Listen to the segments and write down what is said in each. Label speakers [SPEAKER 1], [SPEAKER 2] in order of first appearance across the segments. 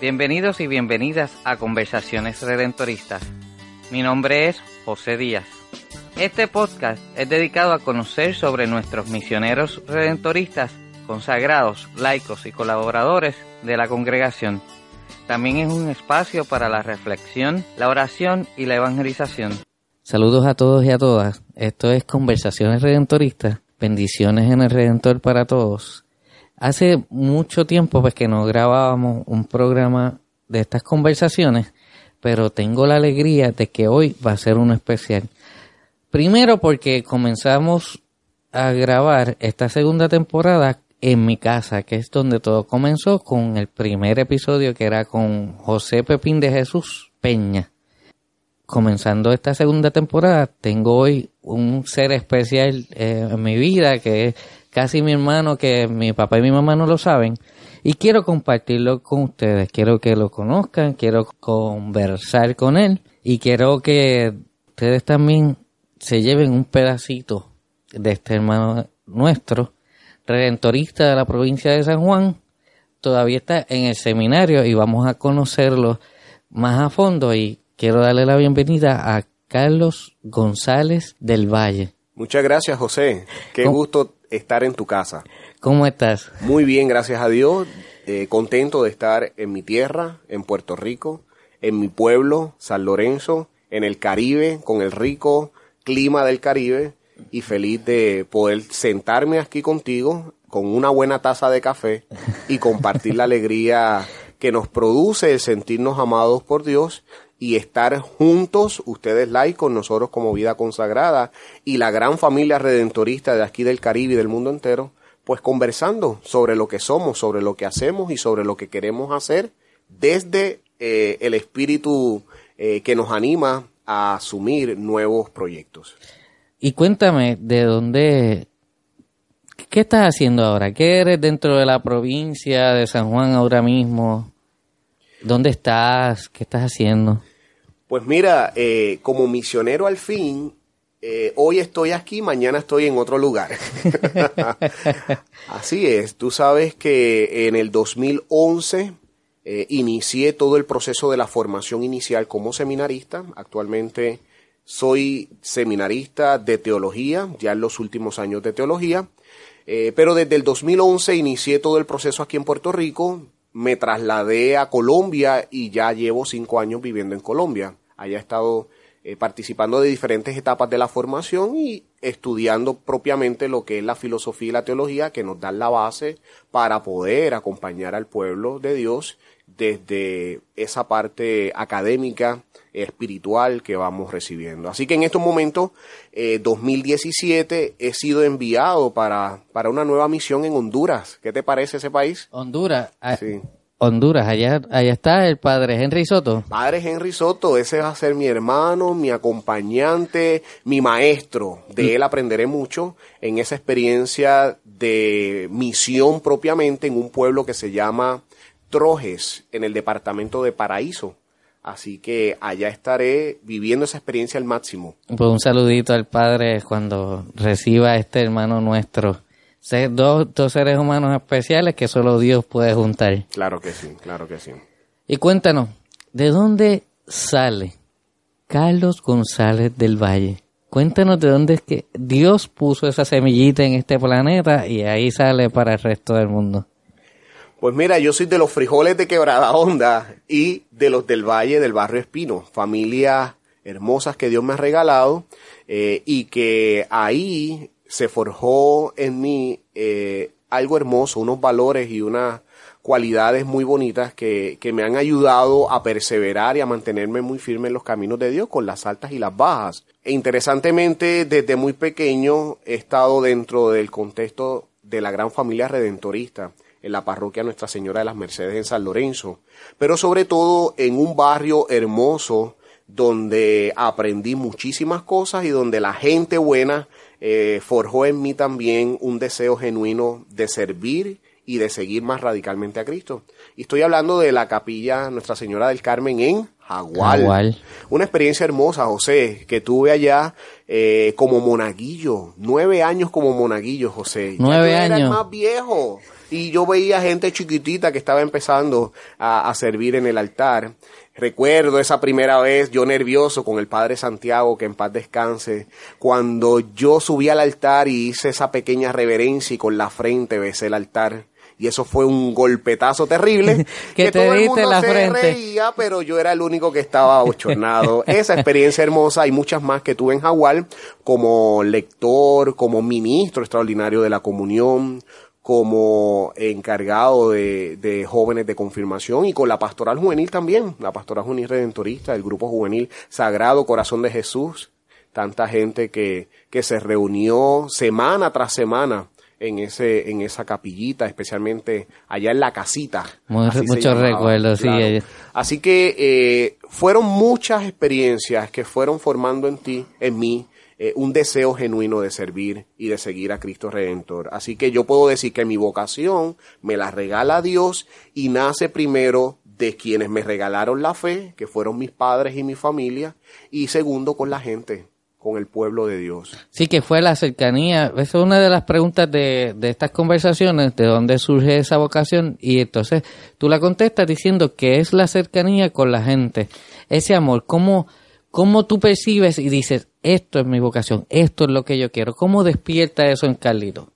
[SPEAKER 1] Bienvenidos y bienvenidas a Conversaciones Redentoristas. Mi nombre es José Díaz. Este podcast es dedicado a conocer sobre nuestros misioneros redentoristas, consagrados, laicos y colaboradores de la congregación. También es un espacio para la reflexión, la oración y la evangelización. Saludos a todos y a todas. Esto es Conversaciones Redentoristas. Bendiciones en el Redentor para todos. Hace mucho tiempo pues que no grabábamos un programa de estas conversaciones, pero tengo la alegría de que hoy va a ser uno especial. Primero porque comenzamos a grabar esta segunda temporada en mi casa, que es donde todo comenzó con el primer episodio que era con José Pepín de Jesús Peña. Comenzando esta segunda temporada, tengo hoy un ser especial eh, en mi vida que es casi mi hermano, que mi papá y mi mamá no lo saben, y quiero compartirlo con ustedes. Quiero que lo conozcan, quiero conversar con él y quiero que ustedes también se lleven un pedacito de este hermano nuestro, redentorista de la provincia de San Juan, todavía está en el seminario y vamos a conocerlo más a fondo y quiero darle la bienvenida a Carlos González del Valle.
[SPEAKER 2] Muchas gracias, José. Qué gusto estar en tu casa.
[SPEAKER 1] ¿Cómo estás?
[SPEAKER 2] Muy bien, gracias a Dios. Eh, contento de estar en mi tierra, en Puerto Rico, en mi pueblo, San Lorenzo, en el Caribe, con el rico clima del Caribe y feliz de poder sentarme aquí contigo con una buena taza de café y compartir la alegría que nos produce el sentirnos amados por Dios y estar juntos, ustedes laicos, nosotros como vida consagrada y la gran familia redentorista de aquí del Caribe y del mundo entero, pues conversando sobre lo que somos, sobre lo que hacemos y sobre lo que queremos hacer desde eh, el espíritu eh, que nos anima a asumir nuevos proyectos.
[SPEAKER 1] Y cuéntame, ¿de dónde, qué estás haciendo ahora? ¿Qué eres dentro de la provincia de San Juan ahora mismo? ¿Dónde estás? ¿Qué estás haciendo?
[SPEAKER 2] Pues mira, eh, como misionero al fin, eh, hoy estoy aquí, mañana estoy en otro lugar. Así es, tú sabes que en el 2011 eh, inicié todo el proceso de la formación inicial como seminarista. Actualmente soy seminarista de teología, ya en los últimos años de teología. Eh, pero desde el 2011 inicié todo el proceso aquí en Puerto Rico. Me trasladé a Colombia y ya llevo cinco años viviendo en Colombia. Haya estado eh, participando de diferentes etapas de la formación y estudiando propiamente lo que es la filosofía y la teología que nos dan la base para poder acompañar al pueblo de Dios desde esa parte académica, espiritual que vamos recibiendo. Así que en estos momentos, 2017, eh, he sido enviado para, para una nueva misión en Honduras. ¿Qué te parece ese país?
[SPEAKER 1] Honduras. Ah, sí. Honduras, allá, allá está el padre Henry Soto.
[SPEAKER 2] Padre Henry Soto, ese va a ser mi hermano, mi acompañante, mi maestro. De él aprenderé mucho en esa experiencia de misión propiamente en un pueblo que se llama Trojes en el departamento de Paraíso. Así que allá estaré viviendo esa experiencia al máximo.
[SPEAKER 1] Pues un saludito al Padre cuando reciba a este hermano nuestro. Dos, dos seres humanos especiales que solo Dios puede juntar.
[SPEAKER 2] Claro que sí, claro que sí.
[SPEAKER 1] Y cuéntanos, ¿de dónde sale Carlos González del Valle? Cuéntanos de dónde es que Dios puso esa semillita en este planeta y ahí sale para el resto del mundo.
[SPEAKER 2] Pues mira, yo soy de los frijoles de Quebrada Honda y de los del Valle del Barrio Espino, familias hermosas que Dios me ha regalado eh, y que ahí se forjó en mí eh, algo hermoso, unos valores y unas cualidades muy bonitas que, que me han ayudado a perseverar y a mantenerme muy firme en los caminos de Dios con las altas y las bajas. E interesantemente, desde muy pequeño he estado dentro del contexto de la gran familia redentorista en la parroquia Nuestra Señora de las Mercedes en San Lorenzo, pero sobre todo en un barrio hermoso donde aprendí muchísimas cosas y donde la gente buena eh, forjó en mí también un deseo genuino de servir y de seguir más radicalmente a Cristo. Y estoy hablando de la capilla Nuestra Señora del Carmen en Jagual. Una experiencia hermosa, José, que tuve allá eh, como monaguillo. Nueve años como monaguillo, José.
[SPEAKER 1] Nueve años.
[SPEAKER 2] más viejo. Y yo veía gente chiquitita que estaba empezando a, a servir en el altar. Recuerdo esa primera vez, yo nervioso con el Padre Santiago, que en paz descanse, cuando yo subí al altar y hice esa pequeña reverencia y con la frente besé el altar y eso fue un golpetazo terrible
[SPEAKER 1] que, te
[SPEAKER 2] todo el mundo
[SPEAKER 1] la
[SPEAKER 2] se
[SPEAKER 1] frente.
[SPEAKER 2] reía, pero yo era el único que estaba ochornado. Esa experiencia hermosa y muchas más que tuve en Jaguar como lector, como ministro extraordinario de la comunión, como encargado de, de, jóvenes de confirmación y con la pastoral juvenil también, la pastoral juvenil redentorista, el grupo juvenil Sagrado Corazón de Jesús, tanta gente que, que se reunió semana tras semana en ese en esa capillita, especialmente allá en la casita.
[SPEAKER 1] Muchos recuerdos,
[SPEAKER 2] claro.
[SPEAKER 1] sí.
[SPEAKER 2] Así que eh, fueron muchas experiencias que fueron formando en ti, en mí, eh, un deseo genuino de servir y de seguir a Cristo Redentor. Así que yo puedo decir que mi vocación me la regala Dios y nace primero de quienes me regalaron la fe, que fueron mis padres y mi familia, y segundo con la gente, con el pueblo de Dios.
[SPEAKER 1] Sí, que fue la cercanía. Esa es una de las preguntas de, de estas conversaciones, de dónde surge esa vocación. Y entonces tú la contestas diciendo que es la cercanía con la gente. Ese amor, ¿cómo, cómo tú percibes y dices, esto es mi vocación, esto es lo que yo quiero? ¿Cómo despierta eso en Carlito?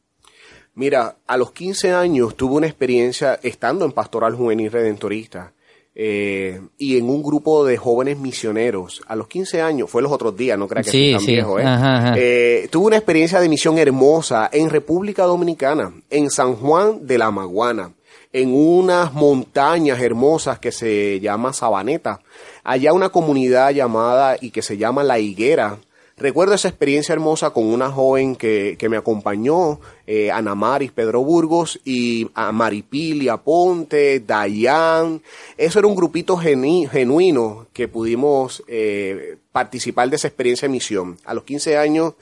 [SPEAKER 2] Mira, a los 15 años tuve una experiencia estando en Pastoral Juvenil Redentorista. Eh, y en un grupo de jóvenes misioneros a los 15 años, fue los otros días, no creas que
[SPEAKER 1] sí,
[SPEAKER 2] tan
[SPEAKER 1] sí.
[SPEAKER 2] viejo, ¿eh?
[SPEAKER 1] Ajá, ajá.
[SPEAKER 2] Eh, tuve una experiencia de misión hermosa en República Dominicana, en San Juan de la Maguana, en unas montañas hermosas que se llama Sabaneta, allá una comunidad llamada y que se llama La Higuera, Recuerdo esa experiencia hermosa con una joven que, que me acompañó, eh, Ana Maris Pedro Burgos, y a Maripili Aponte, Dayan. Eso era un grupito geni, genuino que pudimos eh, participar de esa experiencia de misión. A los 15 años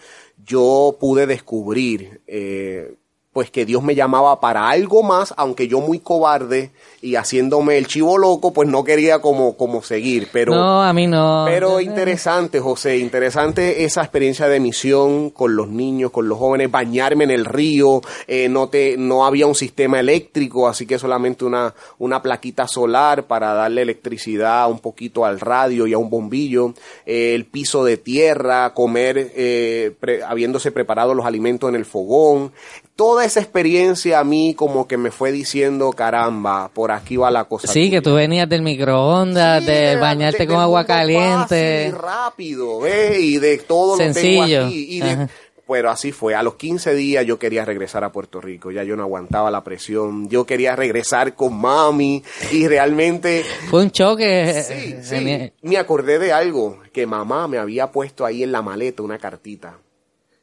[SPEAKER 2] yo pude descubrir eh, pues que Dios me llamaba para algo más, aunque yo muy cobarde y haciéndome el chivo loco, pues no quería como, como seguir, pero...
[SPEAKER 1] No, a mí no.
[SPEAKER 2] Pero interesante, José, interesante esa experiencia de misión con los niños, con los jóvenes, bañarme en el río, eh, no te, no había un sistema eléctrico, así que solamente una, una plaquita solar para darle electricidad un poquito al radio y a un bombillo, eh, el piso de tierra, comer, eh, pre, habiéndose preparado los alimentos en el fogón, toda esa experiencia a mí como que me fue diciendo, caramba, por aquí va la cosa.
[SPEAKER 1] Sí, tuya. que tú venías del microondas, sí, de bañarte de, con agua caliente.
[SPEAKER 2] Fácil, rápido, ¿ves? Y de todo
[SPEAKER 1] Sencillo.
[SPEAKER 2] lo tengo aquí. Y de, pero así fue. A los 15 días yo quería regresar a Puerto Rico. Ya yo no aguantaba la presión. Yo quería regresar con mami. Y realmente.
[SPEAKER 1] Fue un choque.
[SPEAKER 2] Sí, sí. Me acordé de algo que mamá me había puesto ahí en la maleta, una cartita.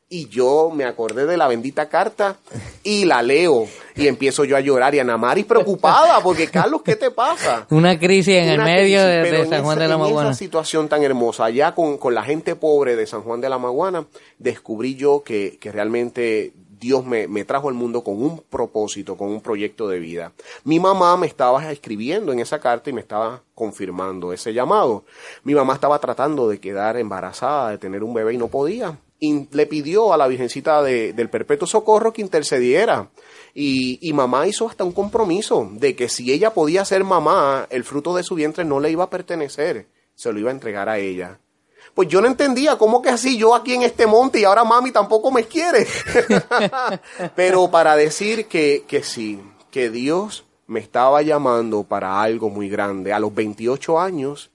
[SPEAKER 2] Y yo me acordé de la bendita carta y la leo. Y empiezo yo a llorar y a Namaris preocupada porque, Carlos, ¿qué te pasa?
[SPEAKER 1] Una crisis en
[SPEAKER 2] Una
[SPEAKER 1] el medio
[SPEAKER 2] crisis,
[SPEAKER 1] de, de, San Juan
[SPEAKER 2] esa,
[SPEAKER 1] de la Maguana.
[SPEAKER 2] En esa situación tan hermosa, allá con, con, la gente pobre de San Juan de la Maguana, descubrí yo que, que realmente Dios me, me, trajo al mundo con un propósito, con un proyecto de vida. Mi mamá me estaba escribiendo en esa carta y me estaba confirmando ese llamado. Mi mamá estaba tratando de quedar embarazada, de tener un bebé y no podía le pidió a la Virgencita de, del Perpetuo Socorro que intercediera. Y, y, mamá hizo hasta un compromiso de que si ella podía ser mamá, el fruto de su vientre no le iba a pertenecer, se lo iba a entregar a ella. Pues yo no entendía cómo que así yo aquí en este monte y ahora mami tampoco me quiere. Pero para decir que, que sí, que Dios me estaba llamando para algo muy grande. A los 28 años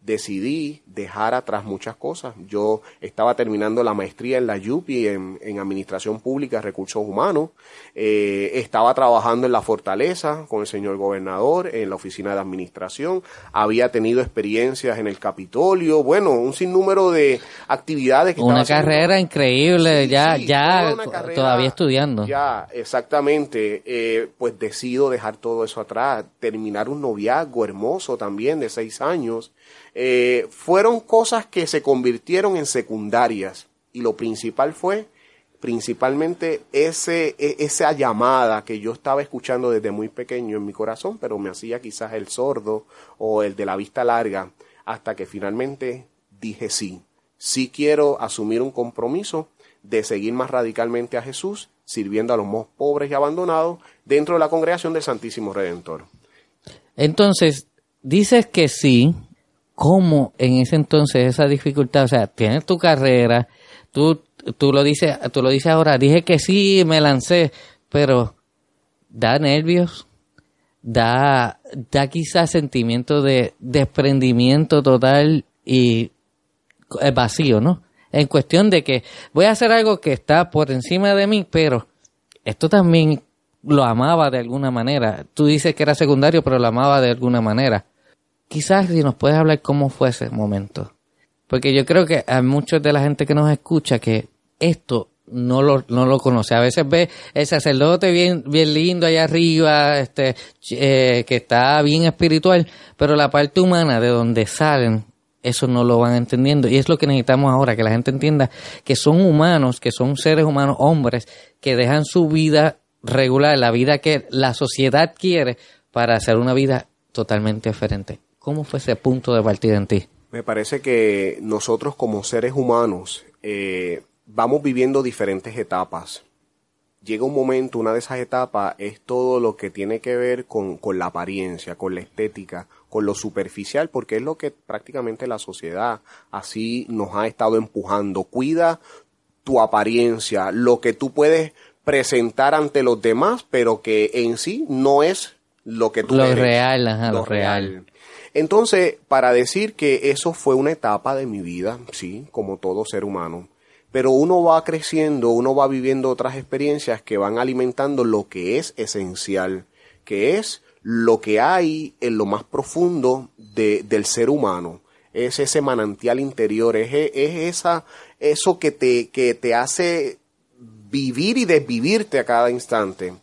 [SPEAKER 2] decidí dejar atrás muchas cosas. Yo estaba terminando la maestría en la YUPI en, en Administración Pública y Recursos Humanos. Eh, estaba trabajando en la Fortaleza con el señor gobernador, en la oficina de administración. Había tenido experiencias en el Capitolio. Bueno, un sinnúmero de actividades. Que
[SPEAKER 1] una
[SPEAKER 2] estaba
[SPEAKER 1] carrera
[SPEAKER 2] haciendo.
[SPEAKER 1] increíble,
[SPEAKER 2] Sí,
[SPEAKER 1] ya,
[SPEAKER 2] sí,
[SPEAKER 1] ya
[SPEAKER 2] carrera,
[SPEAKER 1] todavía estudiando.
[SPEAKER 2] Ya, exactamente. Eh, pues decido dejar todo eso atrás. Terminar un noviazgo hermoso también de seis años. Eh, fueron cosas que se convirtieron en secundarias y lo principal fue principalmente ese, e, esa llamada que yo estaba escuchando desde muy pequeño en mi corazón, pero me hacía quizás el sordo o el de la vista larga, hasta que finalmente dije sí, sí quiero asumir un compromiso de seguir más radicalmente a Jesús sirviendo a los más pobres y abandonados dentro de la congregación del Santísimo Redentor.
[SPEAKER 1] Entonces, dices que sí, ¿cómo en ese entonces esa dificultad? O sea, tienes tu carrera, tú, tú, lo, dices, tú lo dices ahora, dije que sí, me lancé, pero da nervios, da, da quizás sentimiento de desprendimiento total y vacío, ¿no? En cuestión de que voy a hacer algo que está por encima de mí, pero esto también lo amaba de alguna manera. Tú dices que era secundario, pero lo amaba de alguna manera. Quizás si nos puedes hablar cómo fue ese momento. Porque yo creo que a muchos de la gente que nos escucha que esto no lo, no lo conoce. A veces ve el sacerdote bien, bien lindo allá arriba, este, eh, que está bien espiritual, pero la parte humana de donde salen, eso no lo van entendiendo. Y es lo que necesitamos ahora, que la gente entienda que son humanos, que son seres humanos, hombres, que dejan su vida regular, la vida que la sociedad quiere para hacer una vida totalmente diferente. ¿Cómo fue ese punto de partida en ti?
[SPEAKER 2] Me parece que nosotros como seres humanos eh, vamos viviendo diferentes etapas. Llega un momento, una de esas etapas es todo lo que tiene que ver con, con la apariencia, con la estética, con lo superficial, porque es lo que prácticamente la sociedad así nos ha estado empujando. Cuida tu apariencia, lo que tú puedes presentar ante los demás, pero que en sí no es lo que tú
[SPEAKER 1] lo Real, ajá, lo, real.
[SPEAKER 2] Entonces, para decir que eso fue una etapa de mi vida, sí, como todo ser humano, pero uno va creciendo, uno va viviendo otras experiencias que van alimentando lo que es esencial, que es lo que hay en lo más profundo de, del ser humano. Es ese manantial interior, es, es esa, eso que te, que te hace vivir y desvivirte a cada instante.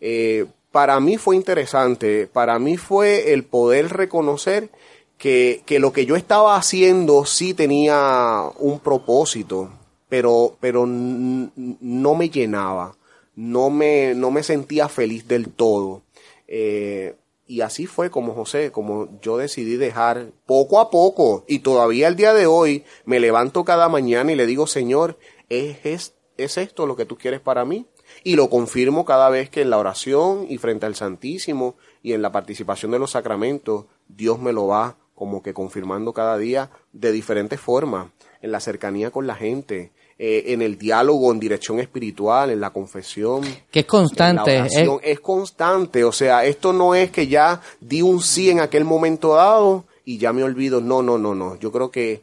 [SPEAKER 2] Eh, para mí fue interesante, para mí fue el poder reconocer que, que, lo que yo estaba haciendo sí tenía un propósito, pero, pero no me llenaba, no me, no me sentía feliz del todo. Eh, y así fue como José, como yo decidí dejar poco a poco, y todavía el día de hoy me levanto cada mañana y le digo, Señor, es, ¿es esto lo que tú quieres para mí? Y lo confirmo cada vez que en la oración y frente al Santísimo y en la participación de los sacramentos, Dios me lo va como que confirmando cada día de diferentes formas, en la cercanía con la gente, eh, en el diálogo en dirección espiritual, en la confesión.
[SPEAKER 1] Que es constante.
[SPEAKER 2] es... constante, o sea, esto no es que ya di un sí en aquel momento dado y ya me olvido, no, no, no, no, yo creo que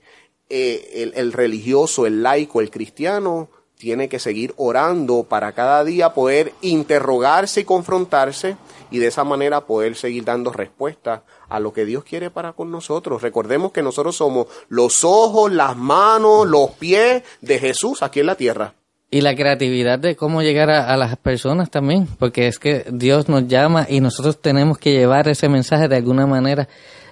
[SPEAKER 2] eh, el religioso, el laico, el cristiano, tiene que seguir orando para cada día poder interrogarse y confrontarse y de esa manera poder seguir dando respuesta a lo que Dios quiere para con nosotros. Recordemos que nosotros somos los ojos, las manos, los pies de Jesús aquí en la tierra.
[SPEAKER 1] Y la creatividad de cómo llegar a, las personas también, porque es que Dios nos llama y nosotros tenemos que llevar ese mensaje de alguna manera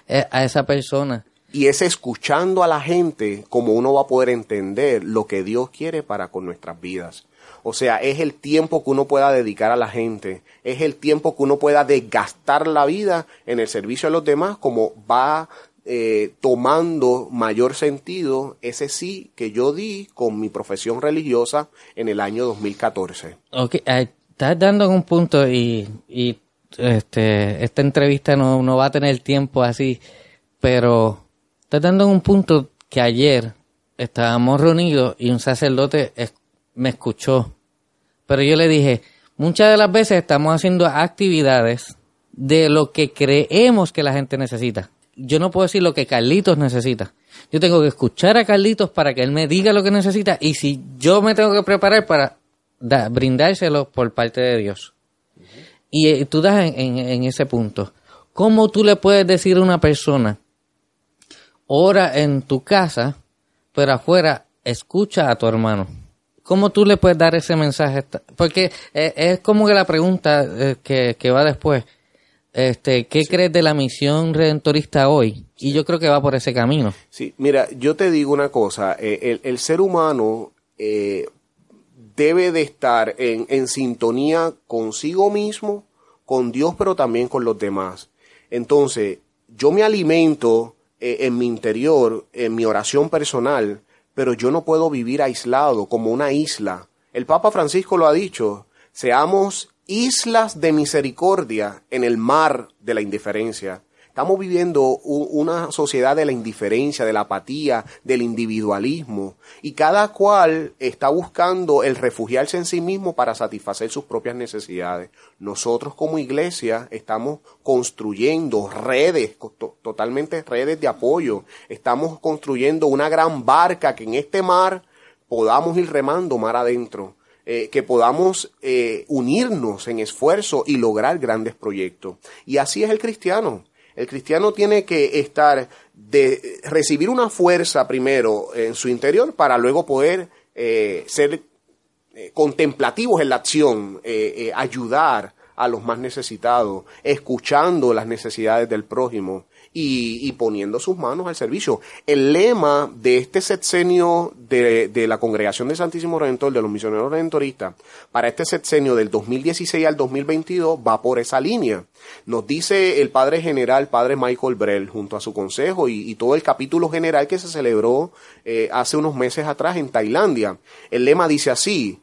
[SPEAKER 1] eh, a esa persona.
[SPEAKER 2] Y es escuchando a la gente como uno va a poder entender lo que Dios quiere para con nuestras vidas. O sea, es el tiempo que uno pueda dedicar a la gente, es el tiempo que uno pueda desgastar la vida en el servicio a los demás, como va eh, tomando mayor sentido ese sí que yo di con mi profesión religiosa en el año 2014.
[SPEAKER 1] Ok, estás dando un punto y, y este, esta entrevista no, no va a tener tiempo así, pero Estoy dando un punto que ayer estábamos reunidos y un sacerdote me escuchó. Pero yo le dije, muchas de las veces estamos haciendo actividades de lo que creemos que la gente necesita. Yo no puedo decir lo que Carlitos necesita. Yo tengo que escuchar a Carlitos para que él me diga lo que necesita y si yo me tengo que preparar para brindárselo por parte de Dios. Y eh, tú das en ese punto. ¿Cómo tú le puedes decir a una persona ora en tu casa, pero afuera escucha a tu hermano. ¿Cómo tú le puedes dar ese mensaje? Porque eh, es como que la pregunta eh, que, va después. Este, ¿Qué crees de la misión redentorista hoy? Y yo creo que va por ese camino.
[SPEAKER 2] Sí, mira, yo te digo una cosa. Eh, el, ser humano debe de estar en, en sintonía consigo mismo, con Dios, pero también con los demás. Entonces, yo me alimento eh, en mi interior, en mi oración personal, pero yo no puedo vivir aislado como una isla. El Papa Francisco lo ha dicho, Seamos islas de misericordia en el mar de la indiferencia. Estamos viviendo una sociedad de la indiferencia, de la apatía, del individualismo, y cada cual está buscando el refugiarse en sí mismo para satisfacer sus propias necesidades. Nosotros como iglesia estamos construyendo redes, totalmente redes de apoyo. Estamos construyendo una gran barca que en este mar podamos ir remando mar adentro. Eh, que podamos eh, unirnos en esfuerzo y lograr grandes proyectos. Y así es el cristiano. El cristiano tiene que estar de recibir una fuerza primero en su interior para luego poder eh, ser eh, contemplativos en la acción, eh, ayudar a los más necesitados, escuchando las necesidades del prójimo y, poniendo sus manos al servicio. El lema de este sexenio de, de, la Congregación del Santísimo Redentor, de los misioneros redentoristas, para este sexenio del 2016 al 2022 va por esa línea. Nos dice el Padre General, Padre Michael Brell, junto a su consejo y, todo el capítulo general que se celebró eh, hace unos meses atrás en Tailandia. El lema dice así,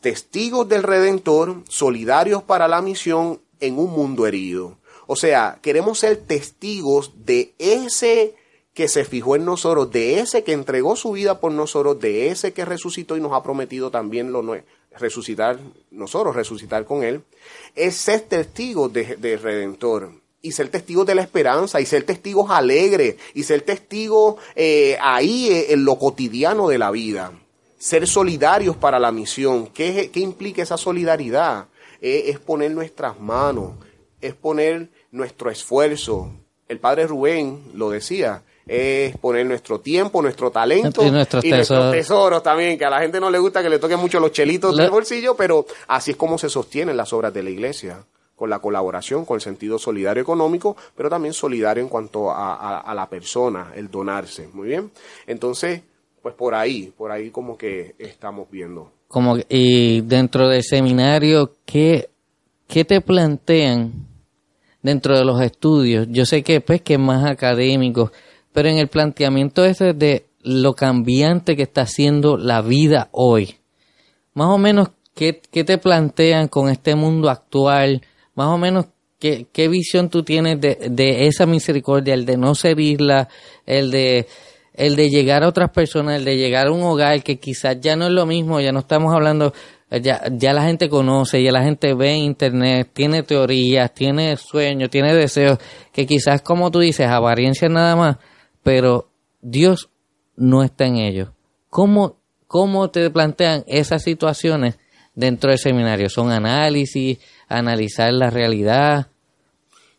[SPEAKER 2] testigos del Redentor, solidarios para la misión en un mundo herido. O sea, queremos ser testigos de ese que se fijó en nosotros, de ese que entregó su vida por nosotros, de ese que resucitó y nos ha prometido también lo resucitar nosotros, resucitar con él, es ser testigos de, Redentor y ser testigos de la esperanza y ser testigos alegres y ser testigos eh, ahí eh, en lo cotidiano de la vida. Ser solidarios para la misión. ¿Qué, qué implica esa solidaridad? Eh, es poner nuestras manos, es poner nuestro esfuerzo. El padre Rubén lo decía, es poner nuestro tiempo, nuestro talento
[SPEAKER 1] y nuestros,
[SPEAKER 2] tesoros. también, que a la gente no le gusta que le toquen mucho los chelitos del bolsillo, pero así es como se sostienen las obras de la iglesia, con la colaboración, con el sentido solidario económico, pero también solidario en cuanto a, la persona, el donarse. Muy bien. Entonces, pues por ahí, por ahí como que estamos viendo.
[SPEAKER 1] Como, y dentro del seminario, ¿qué, qué te plantean dentro de los estudios? Yo sé que pues que es más académico, pero en el planteamiento ese de lo cambiante que está haciendo la vida hoy, más o menos, ¿qué, te plantean con este mundo actual? Más o menos, ¿qué, visión tú tienes de, de esa misericordia, el de no servirla, el de el de llegar a otras personas, el de llegar a un hogar que quizás ya no es lo mismo, ya no estamos hablando, ya, ya la gente conoce, ya la gente ve internet, tiene teorías, tiene sueños, tiene deseos, que quizás como tú dices, apariencia nada más, pero Dios no está en ellos. ¿Cómo, cómo te plantean esas situaciones dentro del seminario? ¿Son análisis, analizar la realidad?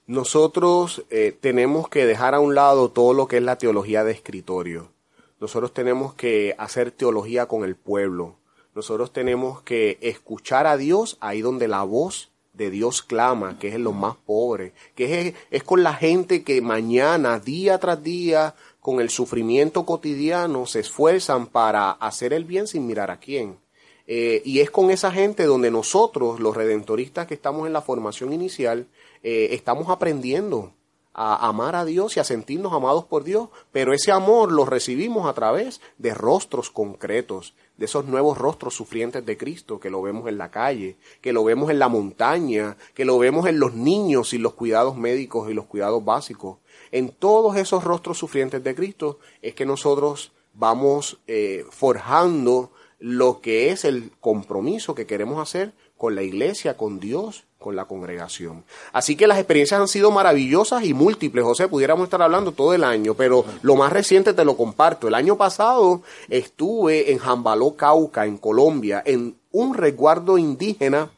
[SPEAKER 2] Nosotros eh, tenemos que dejar a un lado todo lo que es la teología de escritorio. Nosotros tenemos que hacer teología con el pueblo. Nosotros tenemos que escuchar a Dios ahí donde la voz de Dios clama, que es en los más pobres, que es, es con la gente que mañana, día tras día, con el sufrimiento cotidiano, se esfuerzan para hacer el bien sin mirar a quién. Eh, y es con esa gente donde nosotros, los redentoristas que estamos en la formación inicial, eh, estamos aprendiendo a amar a Dios y a sentirnos amados por Dios, pero ese amor lo recibimos a través de rostros concretos, de esos nuevos rostros sufrientes de Cristo, que lo vemos en la calle, que lo vemos en la montaña, que lo vemos en los niños y los cuidados médicos y los cuidados básicos. En todos esos rostros sufrientes de Cristo es que nosotros vamos eh, forjando lo que es el compromiso que queremos hacer con la iglesia, con Dios, con la congregación. Así que las experiencias han sido maravillosas y múltiples. José, pudiéramos estar hablando todo el año, pero lo más reciente te lo comparto. El año pasado estuve en Jambaló, Cauca, en Colombia, en un resguardo indígena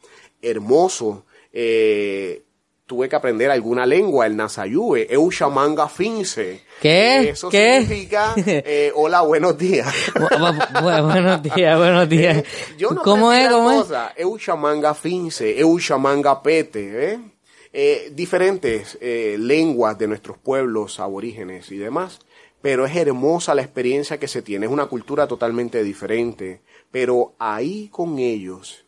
[SPEAKER 2] hermoso. Eh, tuve que aprender alguna lengua, el Nasayube, Eushamanga Finse.
[SPEAKER 1] ¿Qué?
[SPEAKER 2] Eso significa eh, hola, buenos días.
[SPEAKER 1] buenos días, buenos días. Eh,
[SPEAKER 2] yo no ¿Cómo es? ¿Cómo cosa. es? Eushamanga Finse, Eushamanga Pete, ¿eh? eh diferentes lenguas de nuestros pueblos aborígenes y demás. Pero es hermosa la experiencia que se tiene, es una cultura totalmente diferente. Pero ahí con ellos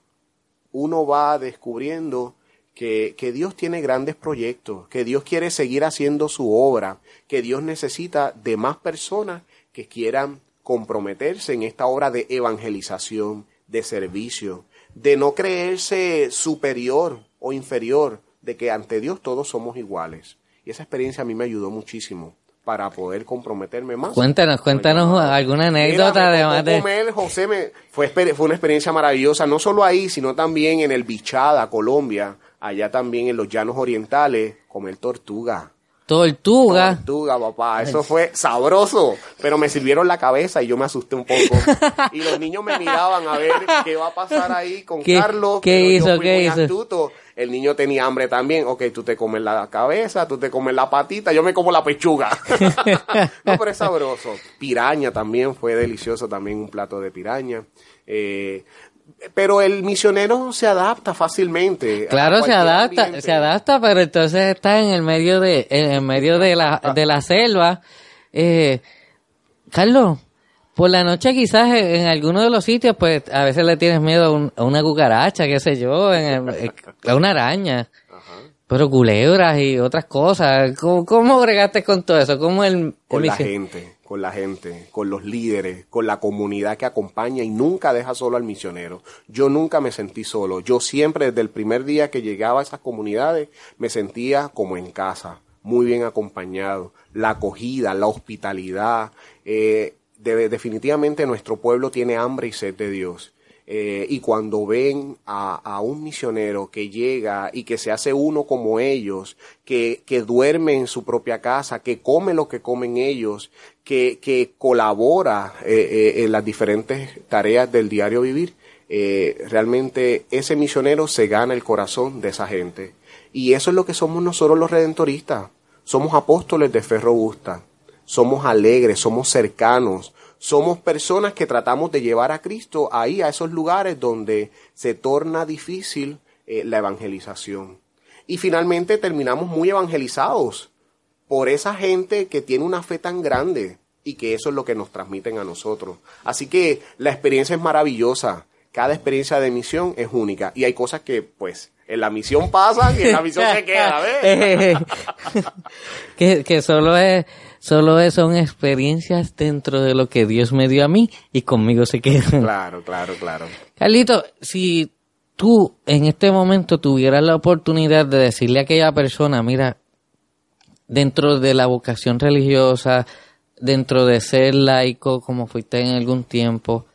[SPEAKER 2] uno va descubriendo que, Dios tiene grandes proyectos, que Dios quiere seguir haciendo su obra, que Dios necesita de más personas que quieran comprometerse en esta obra de evangelización, de servicio, de no creerse superior o inferior, de que ante Dios todos somos iguales. Y esa experiencia a mí me ayudó muchísimo para poder comprometerme más.
[SPEAKER 1] Cuéntanos, cuéntanos alguna anécdota
[SPEAKER 2] además de... Comer, José, me, fue, fue una experiencia maravillosa, no solo ahí, sino también en el Bichada, Colombia, allá también en los llanos orientales, comer tortuga.
[SPEAKER 1] Tortuga.
[SPEAKER 2] Tortuga, papá. Eso fue sabroso. Pero me sirvieron la cabeza y yo me asusté un poco. y los niños me miraban a ver qué va a pasar ahí con Carlos.
[SPEAKER 1] ¿Qué hizo? ¿Qué hizo?
[SPEAKER 2] El niño tenía hambre también. Ok, tú te comes la cabeza, tú te comes la patita, yo me como la pechuga. no, pero es sabroso. Piraña también fue delicioso, también un plato de piraña. Eh, pero el misionero se adapta fácilmente.
[SPEAKER 1] Claro, se adapta, se adapta, pero entonces está en el medio de, en medio de la, de la selva. Eh, Carlos, por la noche quizás en alguno de los sitios, pues a veces le tienes miedo a, una cucaracha, qué sé yo, a una araña. Pero culebras y otras cosas. ¿Cómo, cómo bregaste con todo eso? ¿Cómo el,
[SPEAKER 2] con la gente, con la gente, con los líderes, con la comunidad que acompaña y nunca deja solo al misionero. Yo nunca me sentí solo. Yo siempre, desde el primer día que llegaba a esas comunidades, me sentía como en casa, muy bien acompañado. La acogida, la hospitalidad, eh, definitivamente nuestro pueblo tiene hambre y sed de Dios. Eh, y cuando ven a, un misionero que llega y que se hace uno como ellos, que, que duerme en su propia casa, que come lo que comen ellos, que, que colabora eh, eh, en las diferentes tareas del diario vivir, realmente ese misionero se gana el corazón de esa gente. Y eso es lo que somos nosotros los redentoristas. Somos apóstoles de fe robusta. Somos alegres, somos cercanos, somos personas que tratamos de llevar a Cristo ahí, a esos lugares donde se torna difícil eh, la evangelización. Y finalmente terminamos muy evangelizados por esa gente que tiene una fe tan grande y que eso es lo que nos transmiten a nosotros. Así que la experiencia es maravillosa. Cada experiencia de misión es única y hay cosas que pues en la misión pasan y en la misión se queda, ¿ves?
[SPEAKER 1] que, que solo es Solo son experiencias dentro de lo que Dios me dio a mí y conmigo se quedan.
[SPEAKER 2] Claro, claro, claro.
[SPEAKER 1] Carlito, si tú en este momento tuvieras la oportunidad de decirle a aquella persona, mira, dentro de la vocación religiosa, dentro de ser laico como fuiste en algún tiempo,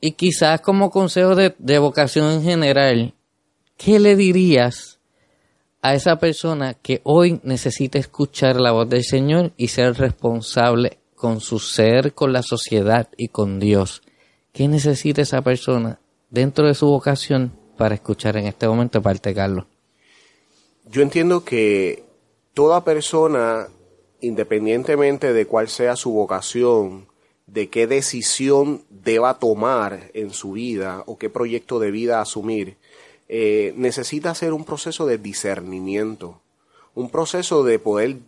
[SPEAKER 1] y quizás como consejo de, de vocación en general, ¿qué le dirías a esa persona que hoy necesita escuchar la voz del Señor y ser responsable con su ser, con la sociedad y con Dios. ¿Qué necesita esa persona dentro de su vocación para escuchar en este momento parte de Carlos?
[SPEAKER 2] Yo entiendo que toda persona, independientemente de cuál sea su vocación, de qué decisión deba tomar en su vida o qué proyecto de vida asumir, eh, necesita hacer un proceso de discernimiento, un proceso de poder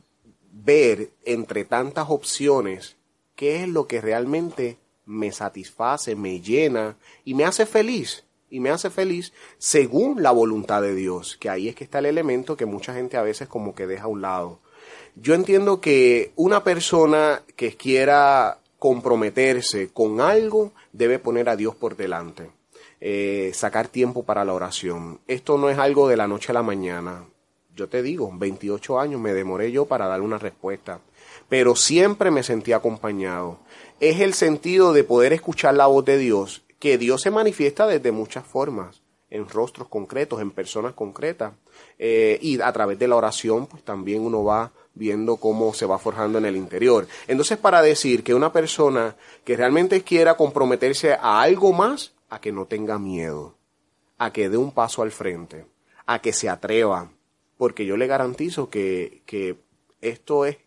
[SPEAKER 2] ver entre tantas opciones qué es lo que realmente me satisface, me llena y me hace feliz. Y me hace feliz según la voluntad de Dios, que ahí es que está el elemento que mucha gente a veces como que deja a un lado. Yo entiendo que una persona que quiera comprometerse con algo debe poner a Dios por delante. Eh, sacar tiempo para la oración. Esto no es algo de la noche a la mañana. Yo te digo, 28 años me demoré yo para dar una respuesta, pero siempre me sentí acompañado. Es el sentido de poder escuchar la voz de Dios, que Dios se manifiesta desde muchas formas, en rostros concretos, en personas concretas, eh, y a través de la oración, pues también uno va viendo cómo se va forjando en el interior. Entonces, para decir que una persona que realmente quiera comprometerse a algo más, a que no tenga miedo, a que dé un paso al frente, a que se atreva, porque yo le garantizo que, que esto es,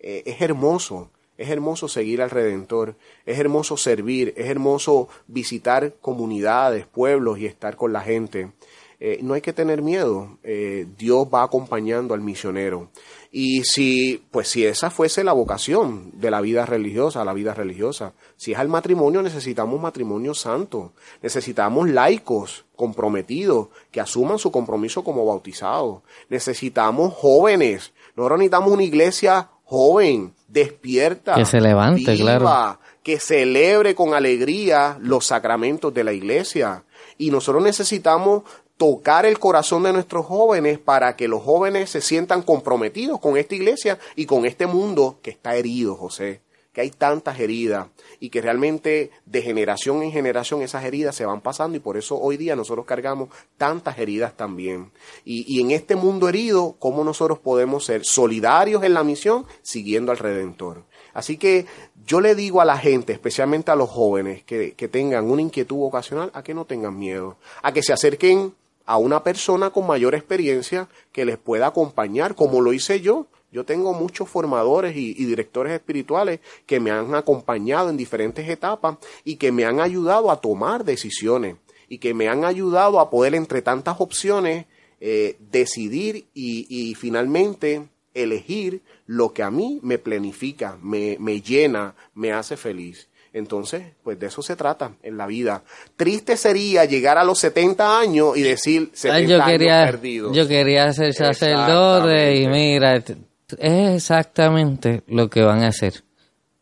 [SPEAKER 2] eh, es hermoso, es hermoso seguir al Redentor, es hermoso servir, es hermoso visitar comunidades, pueblos y estar con la gente. Eh, no hay que tener miedo, eh, Dios va acompañando al misionero. Y si, pues si esa fuese la vocación de la vida religiosa, la vida religiosa, si es al matrimonio, necesitamos matrimonio santo, necesitamos laicos comprometidos que asuman su compromiso como bautizados, necesitamos jóvenes, nosotros necesitamos una iglesia joven, despierta,
[SPEAKER 1] que se levante, claro,
[SPEAKER 2] que celebre con alegría los sacramentos de la iglesia. Y nosotros necesitamos tocar el corazón de nuestros jóvenes para que los jóvenes se sientan comprometidos con esta iglesia y con este mundo que está herido, José, que hay tantas heridas y que realmente de generación en generación esas heridas se van pasando y por eso hoy día nosotros cargamos tantas heridas también. Y, y en este mundo herido, ¿cómo nosotros podemos ser solidarios en la misión siguiendo al Redentor? Así que yo le digo a la gente, especialmente a los jóvenes que, que tengan una inquietud vocacional, a que no tengan miedo, a que se acerquen a una persona con mayor experiencia que les pueda acompañar, como lo hice yo. Yo tengo muchos formadores y, directores espirituales que me han acompañado en diferentes etapas y que me han ayudado a tomar decisiones y que me han ayudado a poder entre tantas opciones eh, decidir y, finalmente elegir lo que a mí me planifica, me, me llena, me hace feliz. Entonces, pues de eso se trata en la vida. Triste sería llegar a los 70 años y decir 70
[SPEAKER 1] yo quería,
[SPEAKER 2] años perdidos.
[SPEAKER 1] Yo quería ser sacerdote y mira, es exactamente lo que van a hacer.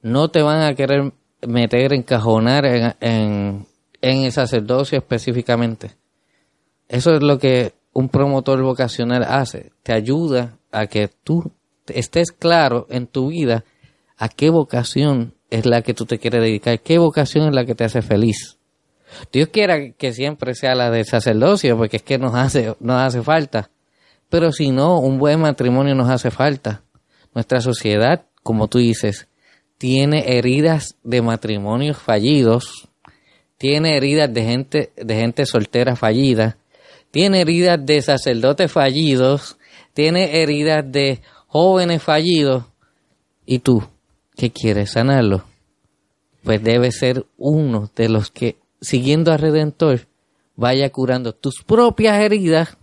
[SPEAKER 1] No te van a querer meter, encajonar en, en, en el sacerdocio específicamente. Eso es lo que un promotor vocacional hace. Te ayuda a que tú estés claro en tu vida a qué vocación es la que tú te quieres dedicar? ¿Qué vocación es la que te hace feliz? Dios quiera que siempre sea la del sacerdocio, porque es que nos hace, nos hace falta. Pero si no, un buen matrimonio nos hace falta. Nuestra sociedad, como tú dices, tiene heridas de matrimonios fallidos, tiene heridas de gente, de gente soltera fallida, tiene heridas de sacerdotes fallidos, tiene heridas de jóvenes fallidos. ¿Y tú? Que quiere sanarlo, pues debe ser uno de los que, siguiendo al Redentor, vaya curando tus propias heridas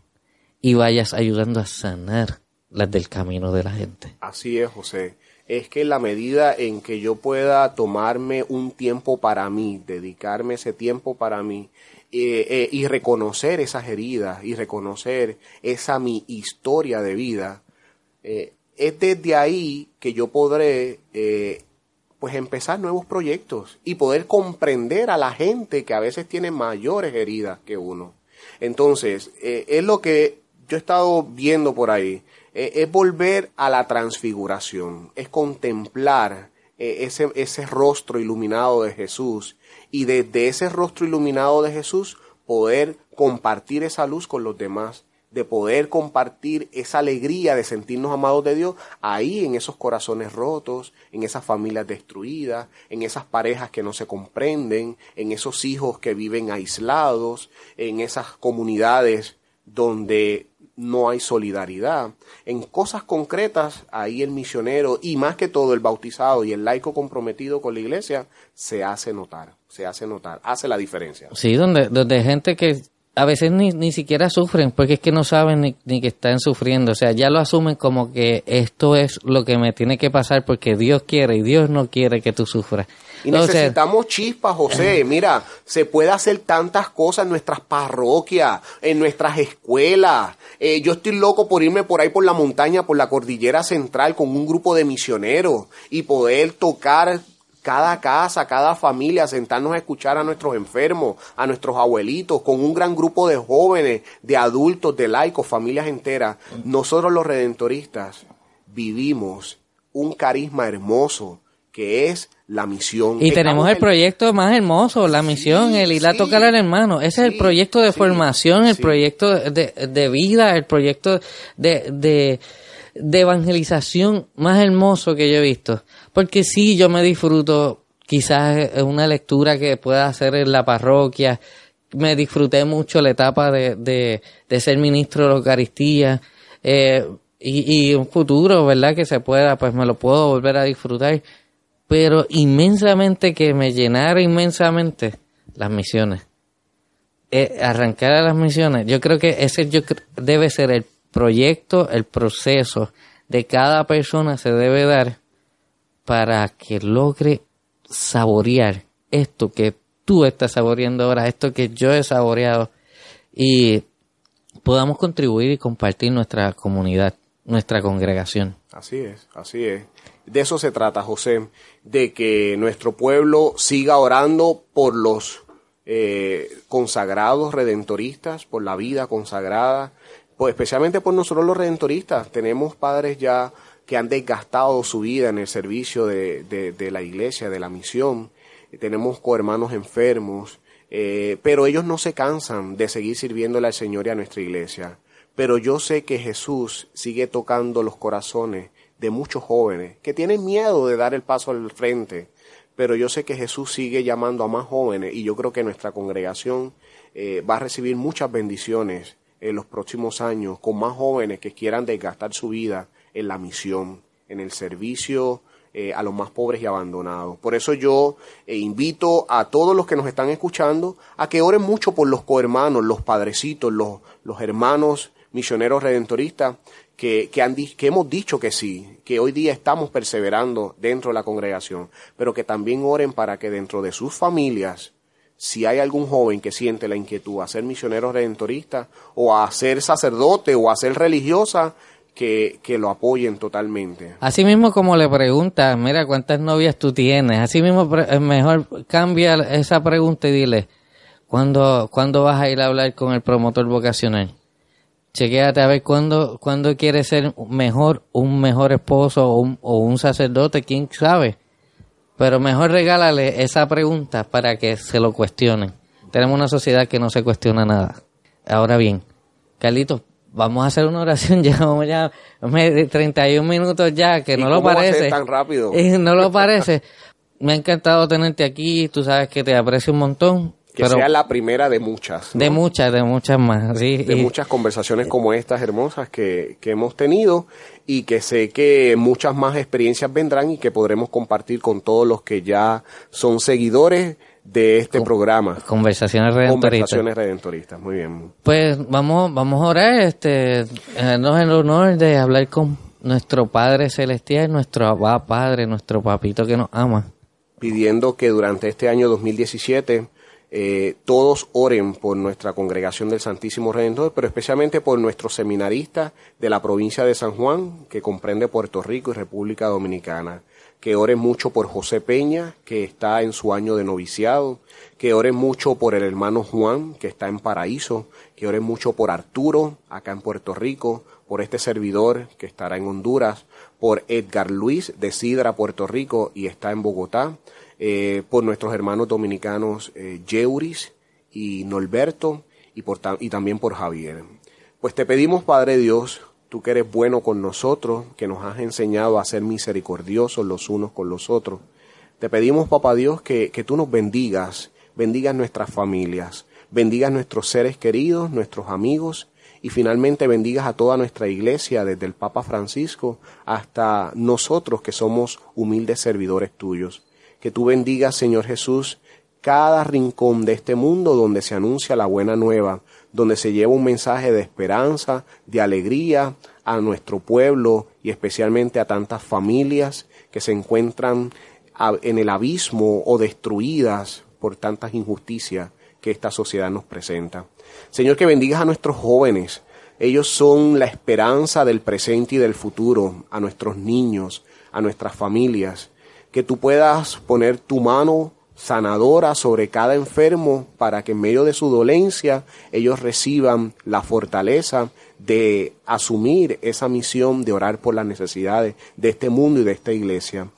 [SPEAKER 1] y vayas ayudando a sanar las del camino de la gente.
[SPEAKER 2] Así es, José. Es que la medida en que yo pueda tomarme un tiempo para mí, dedicarme ese tiempo para mí, eh, eh, y reconocer esas heridas y reconocer esa mi historia de vida, eh, es desde ahí que yo podré eh, pues empezar nuevos proyectos y poder comprender a la gente que a veces tiene mayores heridas que uno. Entonces, eh, es lo que yo he estado viendo por ahí, eh, es volver a la transfiguración, es contemplar ese, ese rostro iluminado de Jesús y desde ese rostro iluminado de Jesús poder compartir esa luz con los demás de poder compartir esa alegría de sentirnos amados de Dios ahí en esos corazones rotos, en esas familias destruidas, en esas parejas que no se comprenden, en esos hijos que viven aislados, en esas comunidades donde no hay solidaridad. En cosas concretas, ahí el misionero y más que todo el bautizado y el laico comprometido con la iglesia se hace notar, se hace notar, hace la diferencia.
[SPEAKER 1] Sí, donde, donde gente que a veces ni, ni siquiera sufren porque es que no saben ni, ni, que están sufriendo. O sea, ya lo asumen como que esto es lo que me tiene que pasar porque Dios quiere y Dios no quiere que tú sufras.
[SPEAKER 2] Y necesitamos chispas, José. Mira, se puede hacer tantas cosas en nuestras parroquias, en nuestras escuelas. Eh, yo estoy loco por irme por ahí por la montaña, por la cordillera central con un grupo de misioneros y poder tocar cada casa, cada familia, sentarnos a escuchar a nuestros enfermos, a nuestros abuelitos, con un gran grupo de jóvenes, de adultos, de laicos, familias enteras. Nosotros los redentoristas vivimos un carisma hermoso que es la misión.
[SPEAKER 1] Y tenemos el, proyecto más hermoso, la misión, el ir a tocar al hermano. Ese es el proyecto de formación, el proyecto de, de, vida, el proyecto de, de, de evangelización más hermoso que yo he visto. Porque sí, yo me disfruto, quizás una lectura que pueda hacer en la parroquia. Me disfruté mucho la etapa de, de, de ser ministro de la Eucaristía. Eh, y, y un futuro, ¿verdad? Que se pueda, pues me lo puedo volver a disfrutar. Pero inmensamente que me llenara inmensamente las misiones. Eh, arrancar a las misiones, yo creo que ese yo debe ser el proyecto, el proceso de cada persona se debe dar para que logre saborear esto que tú estás saboreando ahora, esto que yo he saboreado y podamos contribuir y compartir nuestra comunidad, nuestra congregación.
[SPEAKER 2] Así es, así es. De eso se trata, José, de que nuestro pueblo siga orando por los eh, consagrados, redentoristas, por la vida consagrada, pues especialmente por nosotros los redentoristas. Tenemos padres ya que han desgastado su vida en el servicio de, de, la iglesia, de la misión. Tenemos cohermanos enfermos, eh, pero ellos no se cansan de seguir sirviéndole al Señor y a nuestra iglesia. Pero yo sé que Jesús sigue tocando los corazones de muchos jóvenes que tienen miedo de dar el paso al frente, pero yo sé que Jesús sigue llamando a más jóvenes y yo creo que nuestra congregación eh, va a recibir muchas bendiciones en los próximos años con más jóvenes que quieran desgastar su vida en la misión, en el servicio eh, a los más pobres y abandonados. Por eso yo eh, invito a todos los que nos están escuchando a que oren mucho por los cohermanos, los padrecitos, los, los hermanos misioneros redentoristas que, que, han, que hemos dicho que sí, que hoy día estamos perseverando dentro de la congregación, pero que también oren para que dentro de sus familias, si hay algún joven que siente la inquietud a ser misionero redentorista o a ser sacerdote o a ser religiosa, que, que, lo apoyen totalmente.
[SPEAKER 1] Así mismo como le preguntas, mira, ¿cuántas novias tú tienes? Así mismo eh, mejor cambia esa pregunta y dile, ¿cuándo, ¿cuándo vas a ir a hablar con el promotor vocacional? chequéate a ver cuándo, cuándo quieres ser mejor, un mejor esposo o un, o un sacerdote, quién sabe. Pero mejor regálale esa pregunta para que se lo cuestionen. Tenemos una sociedad que no se cuestiona nada. Ahora bien, Carlitos, vamos a hacer una oración, llevamos ya 31 minutos ya, que no lo parece.
[SPEAKER 2] tan rápido?
[SPEAKER 1] no lo parece. Me ha encantado tenerte aquí, tú sabes que te aprecio un montón
[SPEAKER 2] que sea la primera de muchas.
[SPEAKER 1] De muchas, de muchas más,
[SPEAKER 2] De muchas conversaciones como estas hermosas que, que hemos tenido y que sé que muchas más experiencias vendrán y que podremos compartir con todos los que ya son seguidores de este programa.
[SPEAKER 1] Conversaciones redentoristas.
[SPEAKER 2] Conversaciones redentoristas, muy bien.
[SPEAKER 1] Pues vamos, vamos a orar, este, darnos el honor de hablar con nuestro Padre Celestial, nuestro Padre, nuestro Papito que nos ama.
[SPEAKER 2] Pidiendo que durante este año 2017 eh, todos oren por nuestra congregación del Santísimo Redentor, pero especialmente por nuestros seminaristas de la provincia de San Juan, que comprende Puerto Rico y República Dominicana. Que oren mucho por José Peña, que está en su año de noviciado. Que oren mucho por el hermano Juan, que está en Paraíso. Que oren mucho por Arturo, acá en Puerto Rico. Por este servidor, que estará en Honduras. Por Edgar Luis, de Sidra, Puerto Rico, y está en Bogotá eh, por nuestros hermanos dominicanos eh, Yeuris y Norberto y, por y también por Javier. Pues te pedimos, Padre Dios, tú que eres bueno con nosotros, que nos has enseñado a ser misericordiosos los unos con los otros. Te pedimos, Papá Dios, que, que tú nos bendigas, bendigas nuestras familias, bendigas nuestros seres queridos, nuestros amigos, y finalmente bendigas a toda nuestra iglesia, desde el Papa Francisco hasta nosotros que somos humildes servidores tuyos que tú bendigas, Señor Jesús, cada rincón de este mundo donde se anuncia la buena nueva, donde se lleva un mensaje de esperanza, de alegría a nuestro pueblo y especialmente a tantas familias que se encuentran en el abismo o destruidas por tantas injusticias que esta sociedad nos presenta. Señor, que bendigas a nuestros jóvenes. Ellos son la esperanza del presente y del futuro, a nuestros niños, a nuestras familias que tú puedas poner tu mano sanadora sobre cada enfermo para que en medio de su dolencia ellos reciban la fortaleza de asumir esa misión de orar por las necesidades de este mundo y de esta iglesia.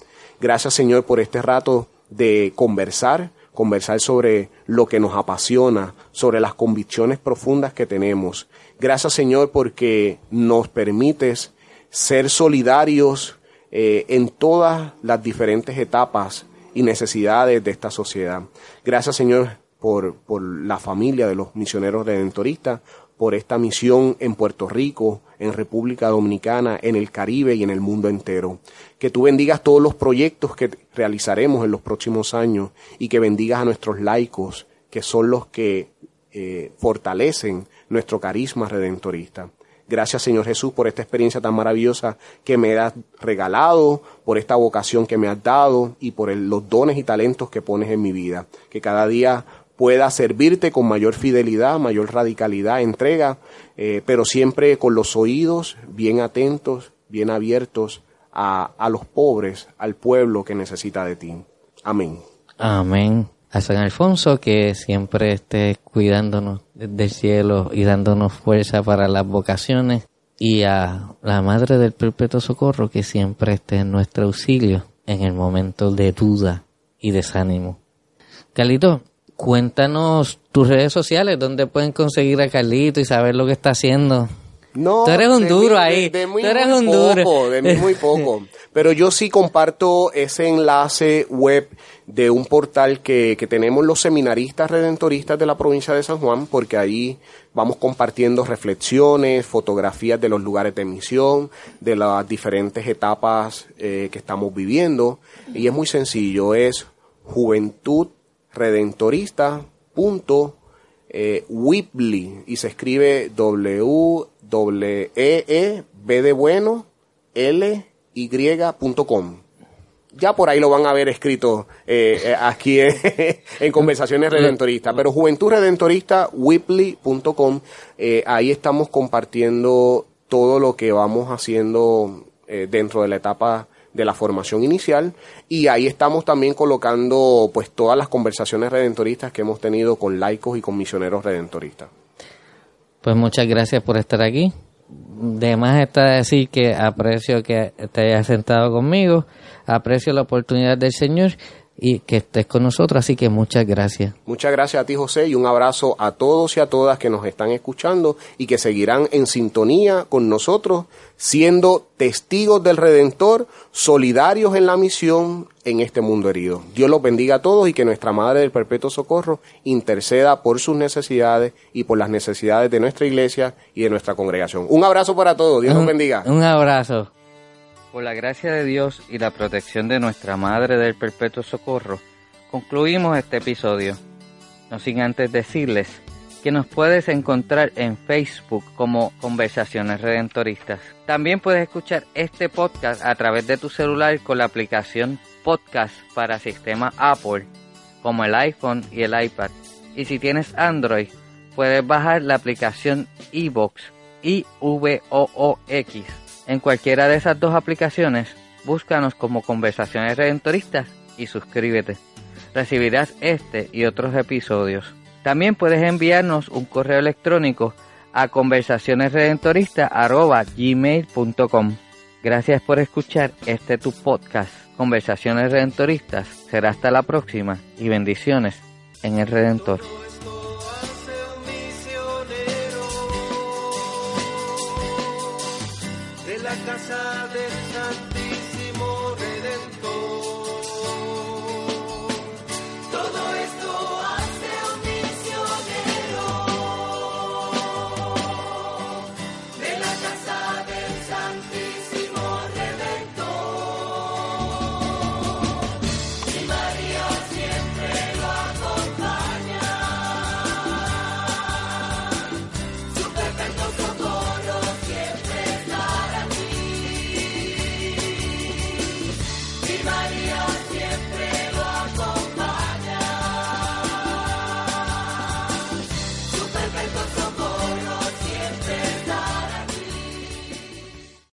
[SPEAKER 2] Gracias Señor por este rato de conversar, conversar sobre lo que nos apasiona, sobre las convicciones profundas que tenemos. Gracias Señor porque nos permites ser solidarios eh, en todas las diferentes etapas y necesidades de esta sociedad. Gracias Señor por, por la familia de los misioneros redentoristas, por esta misión en Puerto Rico, en República Dominicana, en el Caribe y en el mundo entero. Que tú bendigas todos los proyectos que realizaremos en los próximos años y que bendigas a nuestros laicos, que son los que eh, fortalecen nuestro carisma redentorista. Gracias Señor Jesús por esta experiencia tan maravillosa que me has regalado, por esta vocación que me has dado y por los dones y talentos que pones en mi vida. Que cada día pueda servirte con mayor fidelidad, mayor radicalidad, entrega, eh, pero siempre con los oídos bien atentos, bien abiertos a, a los pobres, al pueblo que necesita de ti. Amén.
[SPEAKER 1] Amén. A San Alfonso que siempre esté cuidándonos desde el cielo y dándonos fuerza para las vocaciones y a la Madre del Perpetuo Socorro que siempre esté en nuestro auxilio en el momento de duda y desánimo. Carlito, cuéntanos tus redes sociales, donde pueden conseguir a Carlito y saber lo que está haciendo.
[SPEAKER 2] No,
[SPEAKER 1] tú eres un duro ahí.
[SPEAKER 2] De,
[SPEAKER 1] tú eres un duro.
[SPEAKER 2] De mí muy poco. Pero yo sí comparto ese enlace web de un portal que, que tenemos los seminaristas redentoristas de la provincia de San Juan, porque ahí vamos compartiendo reflexiones, fotografías de los lugares de misión, de las diferentes etapas eh, que estamos viviendo. Y es muy sencillo, es juventudredentorista.wibly y se escribe W W E E B de bueno L. Ya por ahí lo van a ver escrito eh, eh, aquí en, Conversaciones Redentoristas. Pero Juventud Redentorista, Whipley.com, eh, ahí estamos compartiendo todo lo que vamos haciendo dentro de la etapa de la formación inicial y ahí estamos también colocando pues todas las conversaciones redentoristas que hemos tenido con laicos y con misioneros redentoristas.
[SPEAKER 1] Pues muchas gracias por estar aquí. De más está decir que aprecio que te hayas sentado conmigo, aprecio la oportunidad del Señor y que estés con nosotros, así que muchas gracias.
[SPEAKER 2] Muchas gracias a ti José y un abrazo a todos y a todas que nos están escuchando y que seguirán en sintonía con nosotros, siendo testigos del Redentor, solidarios en la misión en este mundo herido. Dios los bendiga a todos y que nuestra Madre del Perpetuo Socorro interceda por sus necesidades y por las necesidades de nuestra iglesia y de nuestra congregación. Un abrazo para todos, Dios los bendiga.
[SPEAKER 1] Un abrazo. Por la gracia de Dios y la protección de nuestra Madre del Perpetuo Socorro, concluimos este episodio. No sin antes decirles que nos puedes encontrar en Facebook como Conversaciones Redentoristas. También puedes escuchar este podcast a través de tu celular con la aplicación Podcast para sistema Apple, como el iPhone y el iPad. Y si tienes Android, puedes bajar la aplicación iVoox, I-V-O-O-X en cualquiera de esas dos aplicaciones, búscanos como Conversaciones Redentoristas y suscríbete. Recibirás este y otros episodios. También puedes enviarnos un correo electrónico a conversacionesredentoristas.gmail.com Gracias por escuchar este tu podcast, Conversaciones Redentoristas. Será hasta la próxima y bendiciones en el Redentor.